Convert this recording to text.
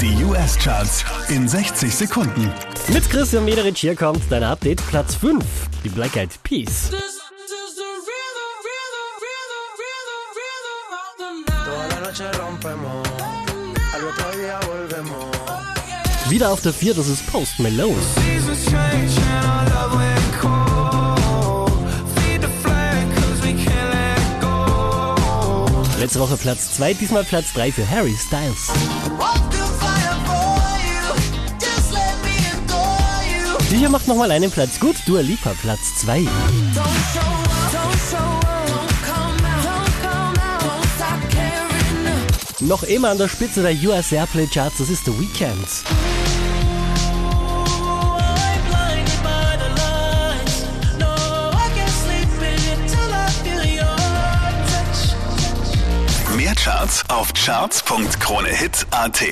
Die US-Charts in 60 Sekunden. Mit Christian Mederich hier kommt dein Update. Platz 5, die Black Eyed Peas. Wieder auf der 4, das ist Post Malone. Letzte Woche Platz 2, diesmal Platz 3 für Harry Styles. Die hier macht nochmal einen Platz gut, Dua Lipa Platz 2. Noch immer an der Spitze der US Airplay Charts, das ist The Weeknd. Mehr Charts auf charts.kronehit.at.